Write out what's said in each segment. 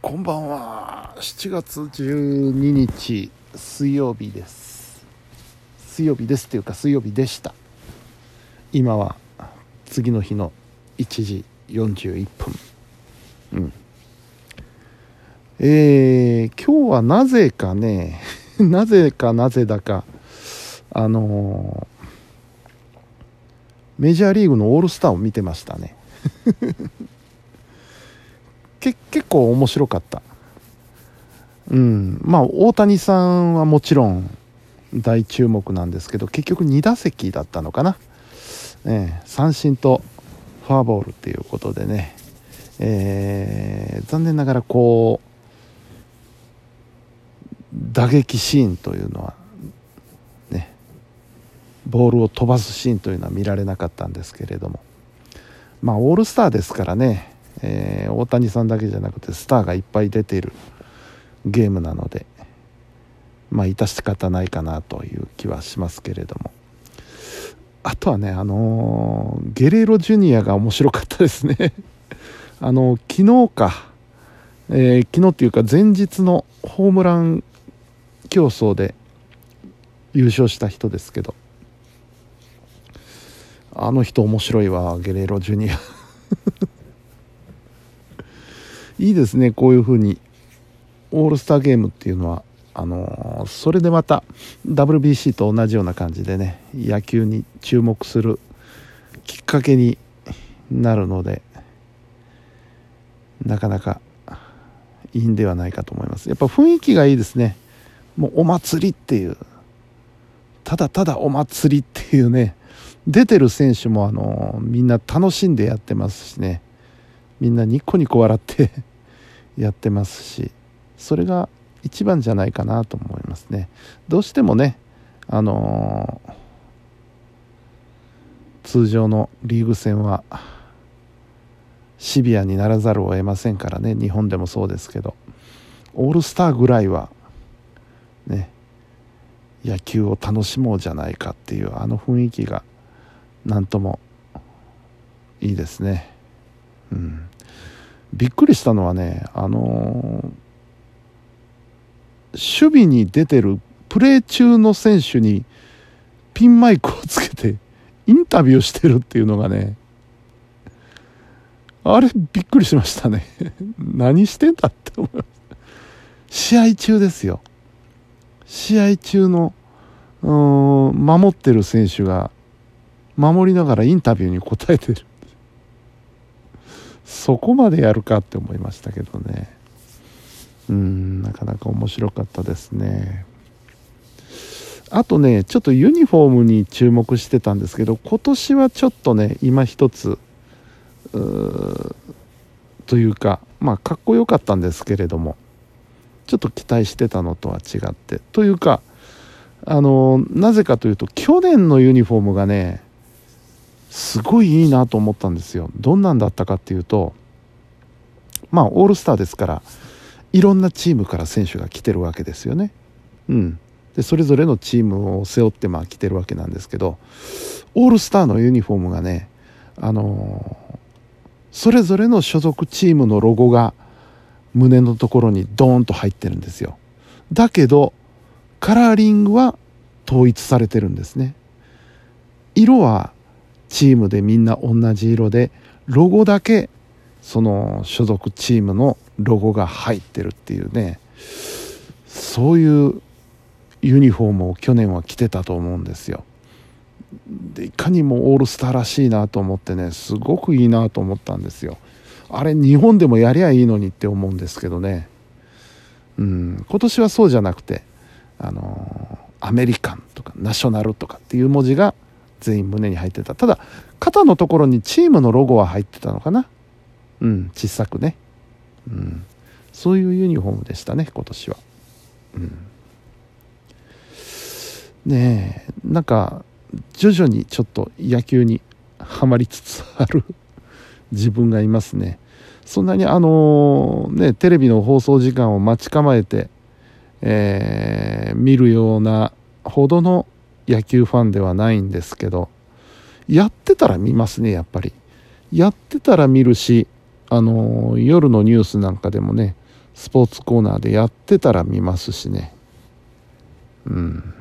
こんばんは。7月12日水曜日です。水曜日ですっていうか水曜日でした。今は次の日の1時41分。うん。えー、今日はなぜかね なぜかなぜだかあのーメジャーリーグのオールスターを見てましたね。け結構面白かった。うん。まあ大谷さんはもちろん大注目なんですけど結局2打席だったのかな、えー、三振とフォアボールっていうことでね、えー、残念ながらこう打撃シーンというのはねボールを飛ばすシーンというのは見られなかったんですけれども。まあオールスターですからね、えー、大谷さんだけじゃなくてスターがいっぱい出ているゲームなのでまあ致し方ないかなという気はしますけれども。あとはねあのー、ゲレーロジュニアが面白かったですね。あの、昨日か、えー、昨日っていうか前日のホームラン競争で優勝した人ですけど。あの人面白いわゲレーロジュニア。いいですねこういう風に。オールスターゲームっていうのはあのー、それでまた WBC と同じような感じでね野球に注目するきっかけになるのでなかなかいいんではないかと思います。やっぱ雰囲気がいいですね。もうお祭りっていう。ただただお祭りっていうね。出てる選手もあのみんな楽しんでやってますしね。みんなニコニコ笑ってやってますしそれが一番じゃないかなと思いますね。どうしてもねあのー、通常のリーグ戦はシビアにならざるを得ませんからね。日本でもそうですけどオールスターぐらいはね野球を楽しもうじゃないかっていうあの雰囲気が何ともいいですね。うん。びっくりしたのはねあのー、守備に出てるプレー中の選手にピンマイクをつけてインタビューしてるっていうのがねあれびっくりしましたね。何してんだって思います試合中ですよ。試合中の守ってる選手が守りながらインタビューに答えてる。そこまでやるかって思いましたけどね。うんなかなか面白かったですね。あとねちょっとユニフォームに注目してたんですけど今年はちょっとね今一つというかまあかっこよかったんですけれどもちょっと期待してたのとは違って。というかあのなぜかというと去年のユニフォームがねすごいいいなと思ったんですよ。どんなんだったかっていうとまあオールスターですからいろんなチームから選手が来てるわけですよね。うん。でそれぞれのチームを背負ってまあ来てるわけなんですけどオールスターのユニフォームがねあのー、それぞれの所属チームのロゴが胸のところにドーンと入ってるんですよ。だけどカラーリングは統一されてるんですね。色はチームでみんな同じ色でロゴだけその所属チームのロゴが入ってるっていうねそういうユニフォームを去年は着てたと思うんですよ。でいかにもオールスターらしいなと思ってねすごくいいなと思ったんですよ。あれ日本でもやりゃいいのにって思うんですけどね。うん今年はそうじゃなくてあのアメリカンとかナショナルとかっていう文字が全員胸に入ってた。ただ肩のところにチームのロゴは入ってたのかな？うん小さくね、うん、そういうユニフォームでしたね今年は、うん、ねえなんか徐々にちょっと野球にはまりつつある 自分がいますね。そんなにあのねテレビの放送時間を待ち構えて、えー、見るようなほどの野球ファンではないんですけどやってたら見ますねやっぱり。やってたら見るしあの夜のニュースなんかでもねスポーツコーナーでやってたら見ますしね。うん。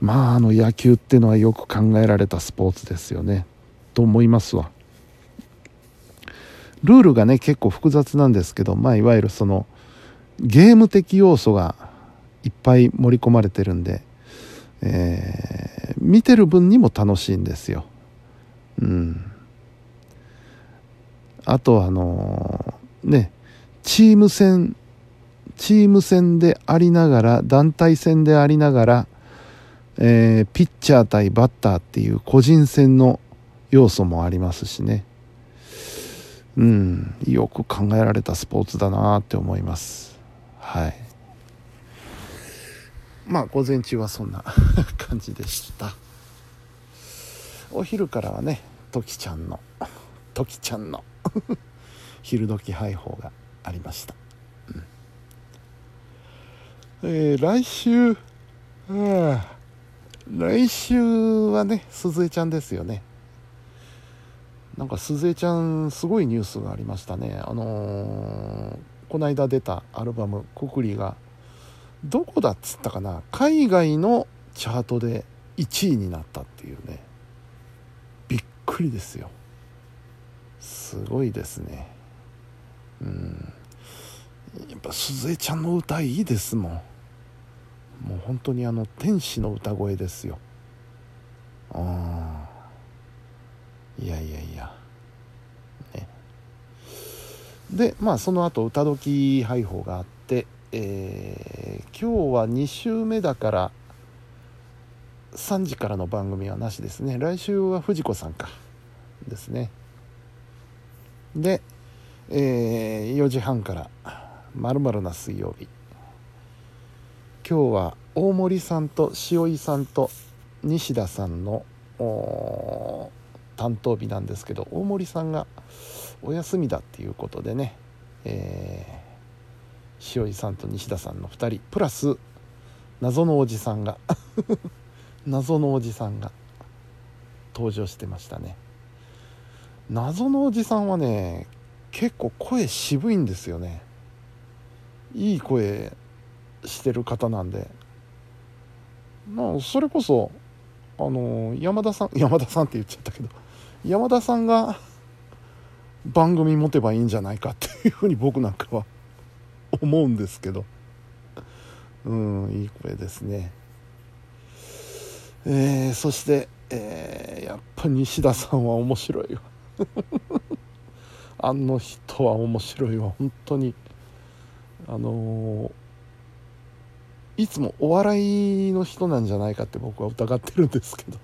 まああの野球ってのはよく考えられたスポーツですよね。と思いますわ。ルールがね結構複雑なんですけどまあいわゆるそのゲーム的要素がいっぱい盛り込まれてるんで、えー、見てる分にも楽しいんですよ。うん。あとあのー、ねチーム戦チーム戦でありながら団体戦でありながら、えー、ピッチャー対バッターっていう個人戦の要素もありますしね。うん。よく考えられたスポーツだなって思います。はい。まあ午前中はそんな 感じでした。お昼からはねトキちゃんのトキちゃんの 昼時配報がありました、うん、えー、来週来週はね鈴江ちゃんですよね。なんか鈴江ちゃんすごいニュースがありましたね。あのー、この間出たアルバム「くくり」がどこだっつったかな？海外のチャートで1位になったっていうね。びっくりですよ。すごいですね。うん。やっぱ鈴江ちゃんの歌いいですもん。もう本当にあの天使の歌声ですよ。ああ。いやいやいや。ね。でまあその後歌時配報があって、えー、今日は2週目だから3時からの番組はなしですね。来週は藤子さんかですね。で、えー、4時半から「まるな水曜日」今日は大森さんと塩井さんと西田さんの担当日なんですけど大森さんがお休みだっていうことでね、えー、塩井さんと西田さんの2人。プラス謎のおじさんが。謎のおじさんが。登場してましたね。謎のおじさんはね結構声渋いんですよね。いい声してる方なんで。まあそれこそあの山田さん山田さんって言っちゃったけど山田さんが番組持てばいいんじゃないかっていうふうに僕なんかは 思うんですけど。うんいい声ですね。えー、そして、えー、やっぱ西田さんは面白いわ。あの人は面白いわ。本当に。あのー、いつもお笑いの人なんじゃないかって僕は疑ってるんですけど。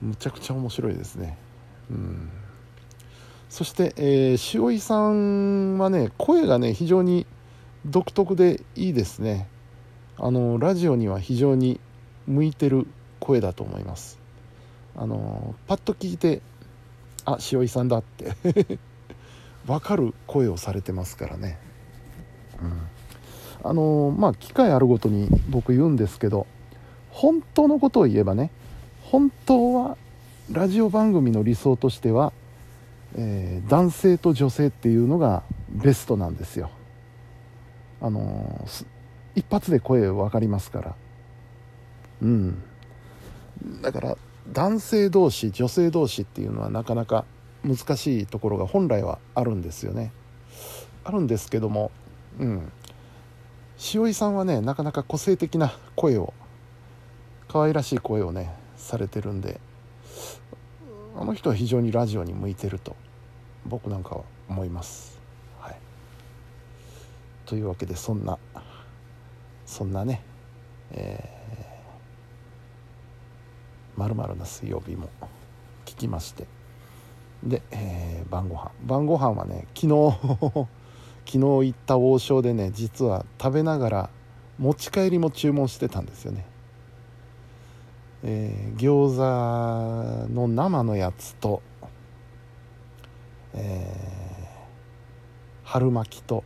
むちゃくちゃ面白いですね。うん。そして、えー、塩井さんはね声がね非常に独特でいいですね。あのラジオには非常に向いてる声だと思います。あのパッと聞いてあ塩井さんだって 分かる声をされてますからね、うん、あのまあ機会あるごとに僕言うんですけど本当のことを言えばね本当はラジオ番組の理想としては、えー、男性と女性っていうのがベストなんですよ。あのー、一発で声分かりますから。うん。だから男性同士女性同士っていうのはなかなか難しいところが本来はあるんですよね。あるんですけどもうん。塩井さんはねなかなか個性的な声を可愛らしい声をねされてるんであの人は非常にラジオに向いてると僕なんかは思います。はい、というわけでそんなそんなねえー、まるな水曜日も聞きまして。で、えー、晩ご飯。晩ご飯はね昨日 昨日行った王将でね実は食べながら持ち帰りも注文してたんですよね。えー、餃子の生のやつと、えー、春巻きと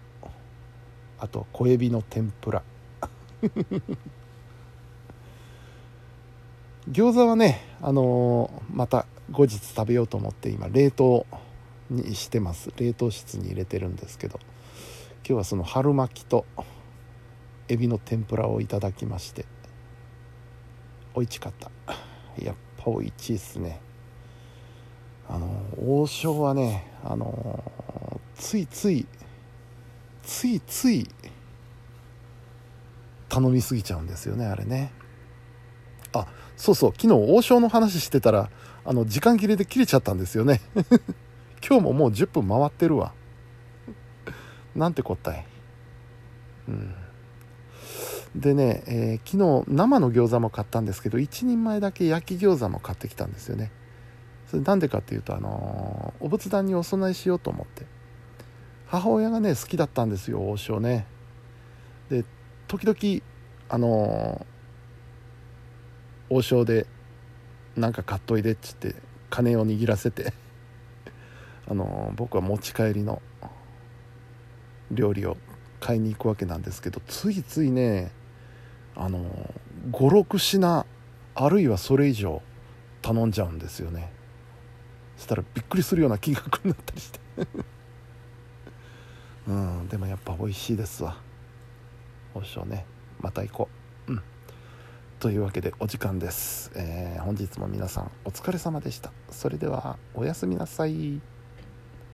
あと小エビの天ぷら。餃子はねあのー、また後日食べようと思って今冷凍にしてます。冷凍室に入れてるんですけど今日はその春巻きとエビの天ぷらをいただきまして。おいしかった。やっぱおいしいっすね。あの王将はねあのついついついつい頼みすぎちゃうんですよねあれね。あそうそう昨日王将の話してたらあの時間切れで切れちゃったんですよね。今日ももう10分回ってるわ。なんてこったい。うん。でね、えー、昨日生の餃子も買ったんですけど1人前だけ焼き餃子も買ってきたんですよね。それなんでかっていうとあのー、お仏壇にお供えしようと思って。母親がね好きだったんですよ王将ね。で時々あのー、王将でなんか買っといでっつって金を握らせてあの僕は持ち帰りの料理を買いに行くわけなんですけどついついねあの56品あるいはそれ以上頼んじゃうんですよね。そしたらびっくりするような金額になったりして。うんでもやっぱ美味しいですわ。おしょうねまた行こう。うん。というわけでお時間です、えー、本日も皆さんお疲れ様でした。それではおやすみなさい。